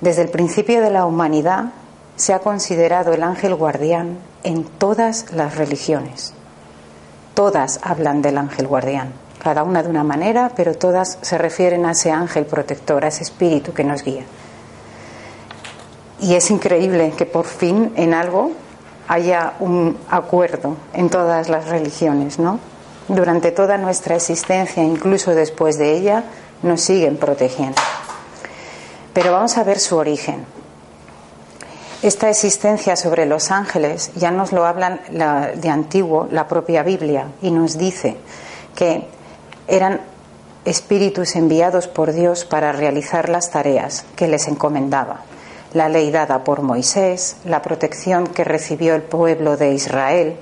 Desde el principio de la humanidad se ha considerado el ángel guardián en todas las religiones. Todas hablan del ángel guardián, cada una de una manera, pero todas se refieren a ese ángel protector, a ese espíritu que nos guía. Y es increíble que por fin en algo haya un acuerdo en todas las religiones, ¿no? Durante toda nuestra existencia, incluso después de ella, nos siguen protegiendo. Pero vamos a ver su origen. Esta existencia sobre los ángeles ya nos lo hablan de antiguo la propia Biblia y nos dice que eran espíritus enviados por Dios para realizar las tareas que les encomendaba. La ley dada por Moisés, la protección que recibió el pueblo de Israel,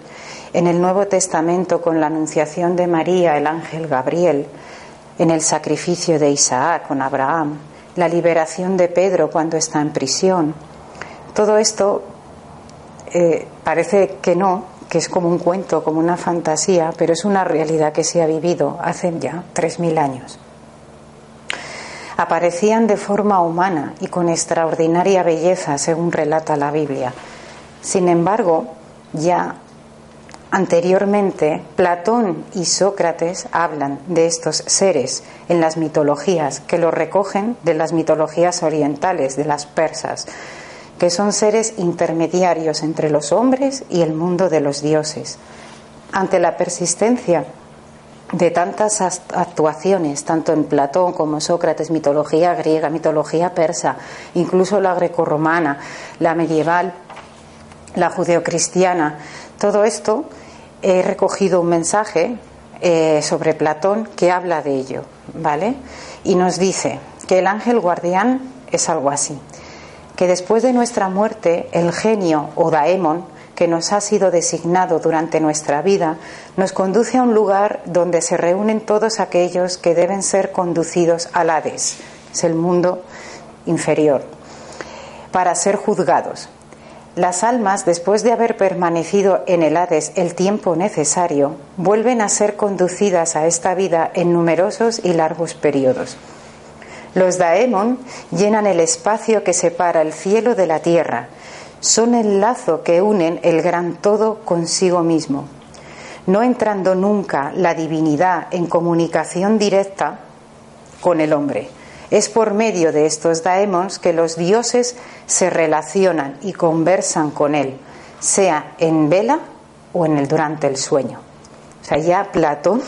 en el Nuevo Testamento con la anunciación de María, el ángel Gabriel, en el sacrificio de Isaac con Abraham, la liberación de Pedro cuando está en prisión. Todo esto eh, parece que no, que es como un cuento, como una fantasía, pero es una realidad que se ha vivido hace ya tres mil años. Aparecían de forma humana y con extraordinaria belleza, según relata la Biblia. Sin embargo, ya Anteriormente, Platón y Sócrates hablan de estos seres en las mitologías, que los recogen de las mitologías orientales, de las persas, que son seres intermediarios entre los hombres y el mundo de los dioses. Ante la persistencia de tantas actuaciones, tanto en Platón como Sócrates, mitología griega, mitología persa, incluso la grecorromana, la medieval, la judeocristiana, todo esto he recogido un mensaje eh, sobre Platón que habla de ello, ¿vale? Y nos dice que el ángel guardián es algo así, que después de nuestra muerte el genio o daemon que nos ha sido designado durante nuestra vida nos conduce a un lugar donde se reúnen todos aquellos que deben ser conducidos al Hades, es el mundo inferior, para ser juzgados. Las almas, después de haber permanecido en el Hades el tiempo necesario, vuelven a ser conducidas a esta vida en numerosos y largos periodos. Los daemon llenan el espacio que separa el cielo de la tierra, son el lazo que unen el gran todo consigo mismo. No entrando nunca la divinidad en comunicación directa con el hombre, es por medio de estos daemons que los dioses se relacionan y conversan con él, sea en vela o en el durante el sueño. O sea, ya Platón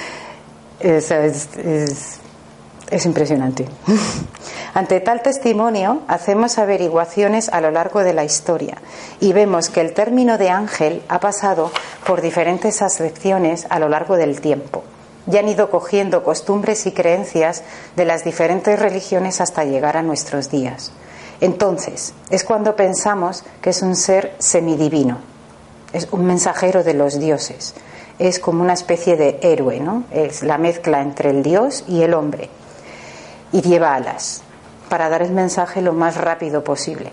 es, es impresionante. Ante tal testimonio, hacemos averiguaciones a lo largo de la historia y vemos que el término de ángel ha pasado por diferentes acepciones a lo largo del tiempo y han ido cogiendo costumbres y creencias de las diferentes religiones hasta llegar a nuestros días. Entonces, es cuando pensamos que es un ser semidivino, es un mensajero de los dioses, es como una especie de héroe, ¿no? Es la mezcla entre el dios y el hombre. Y lleva alas para dar el mensaje lo más rápido posible.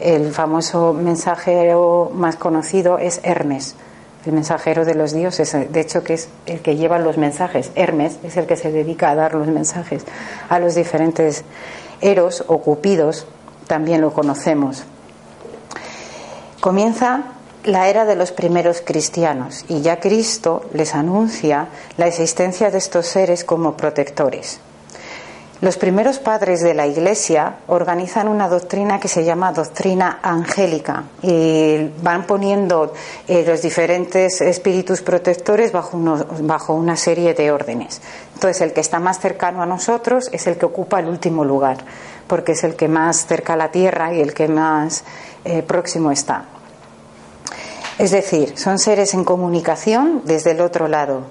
El famoso mensajero más conocido es Hermes, el mensajero de los dioses, de hecho que es el que lleva los mensajes. Hermes es el que se dedica a dar los mensajes a los diferentes eros o cupidos, también lo conocemos. Comienza la era de los primeros cristianos y ya Cristo les anuncia la existencia de estos seres como protectores. Los primeros padres de la Iglesia organizan una doctrina que se llama doctrina angélica y van poniendo eh, los diferentes espíritus protectores bajo, una serie de órdenes. Entonces, el que está más cercano a nosotros es el que ocupa el último lugar, porque es el que más cerca a la tierra y el que más eh, próximo está. Es decir, son seres en comunicación desde el otro lado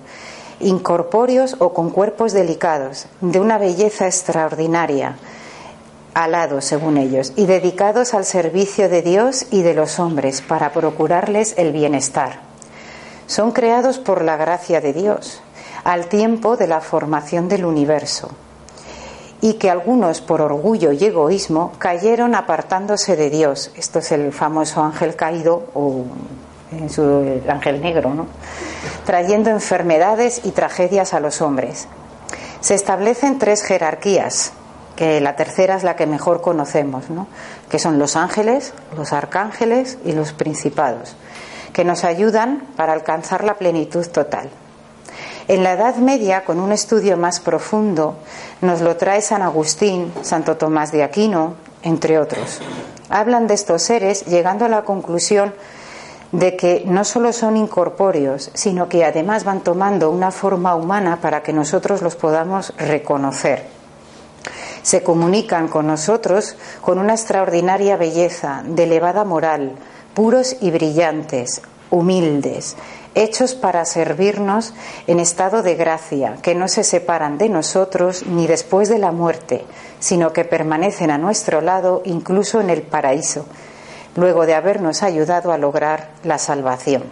incorpóreos o con cuerpos delicados, de una belleza extraordinaria, alados según ellos, y dedicados al servicio de Dios y de los hombres para procurarles el bienestar. Son creados por la gracia de Dios, al tiempo de la formación del universo, y que algunos por orgullo y egoísmo cayeron apartándose de Dios. Esto es el famoso ángel caído o en su ángel negro, ¿no? trayendo enfermedades y tragedias a los hombres. Se establecen tres jerarquías, que la tercera es la que mejor conocemos, ¿no? que son los ángeles, los arcángeles y los principados, que nos ayudan para alcanzar la plenitud total. En la Edad Media, con un estudio más profundo, nos lo trae San Agustín, Santo Tomás de Aquino, entre otros. Hablan de estos seres llegando a la conclusión de que no solo son incorpóreos, sino que además van tomando una forma humana para que nosotros los podamos reconocer. Se comunican con nosotros con una extraordinaria belleza, de elevada moral, puros y brillantes, humildes, hechos para servirnos en estado de gracia, que no se separan de nosotros ni después de la muerte, sino que permanecen a nuestro lado incluso en el paraíso, luego de habernos ayudado a lograr la salvación.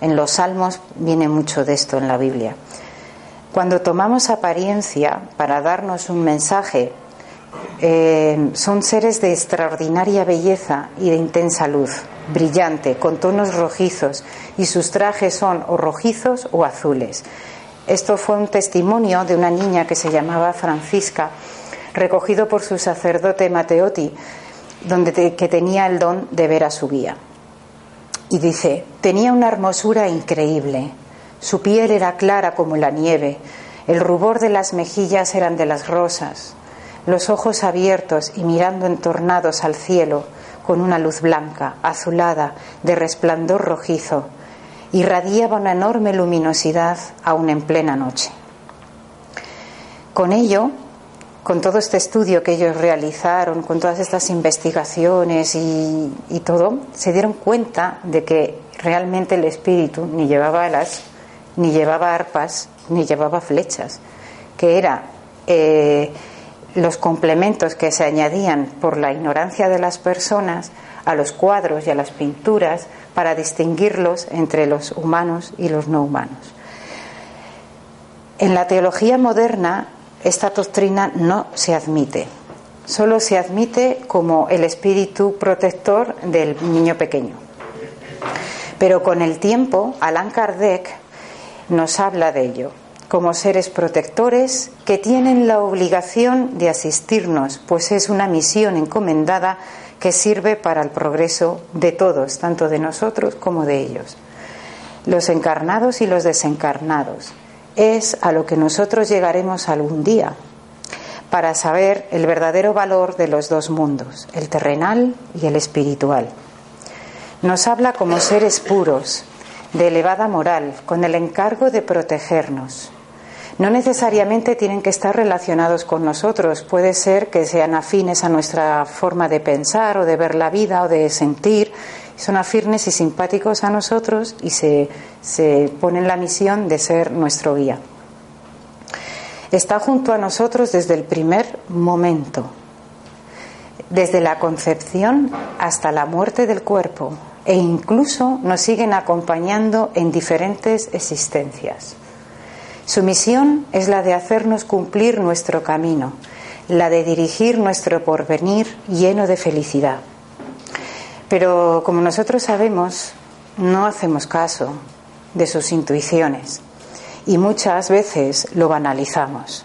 En los salmos viene mucho de esto en la Biblia. Cuando tomamos apariencia para darnos un mensaje, eh, son seres de extraordinaria belleza y de intensa luz, brillante, con tonos rojizos, y sus trajes son o rojizos o azules. Esto fue un testimonio de una niña que se llamaba Francisca, recogido por su sacerdote Mateoti, donde que tenía el don de ver a su guía. Y dice, tenía una hermosura increíble, su piel era clara como la nieve, el rubor de las mejillas eran de las rosas, los ojos abiertos y mirando entornados al cielo con una luz blanca, azulada, de resplandor rojizo, irradiaba una enorme luminosidad aún en plena noche. Con ello, con todo este estudio que ellos realizaron, con todas estas investigaciones y, todo, se dieron cuenta de que realmente el espíritu ni llevaba alas, ni llevaba arpas, ni llevaba flechas, que era eh, los complementos que se añadían por la ignorancia de las personas a los cuadros y a las pinturas para distinguirlos entre los humanos y los no humanos. En la teología moderna esta doctrina no se admite. Solo se admite como el espíritu protector del niño pequeño. Pero con el tiempo, Allan Kardec nos habla de ello como seres protectores que tienen la obligación de asistirnos, pues es una misión encomendada que sirve para el progreso de todos, tanto de nosotros como de ellos. Los encarnados y los desencarnados, es a lo que nosotros llegaremos algún día para saber el verdadero valor de los dos mundos, el terrenal y el espiritual. Nos habla como seres puros, de elevada moral, con el encargo de protegernos. No necesariamente tienen que estar relacionados con nosotros, puede ser que sean afines a nuestra forma de pensar o de ver la vida o de sentir son afirmes y simpáticos a nosotros y se, se ponen la misión de ser nuestro guía. Está junto a nosotros desde el primer momento, desde la concepción hasta la muerte del cuerpo, e incluso nos siguen acompañando en diferentes existencias. Su misión es la de hacernos cumplir nuestro camino, la de dirigir nuestro porvenir lleno de felicidad. Pero como nosotros sabemos, no hacemos caso de sus intuiciones y muchas veces lo banalizamos.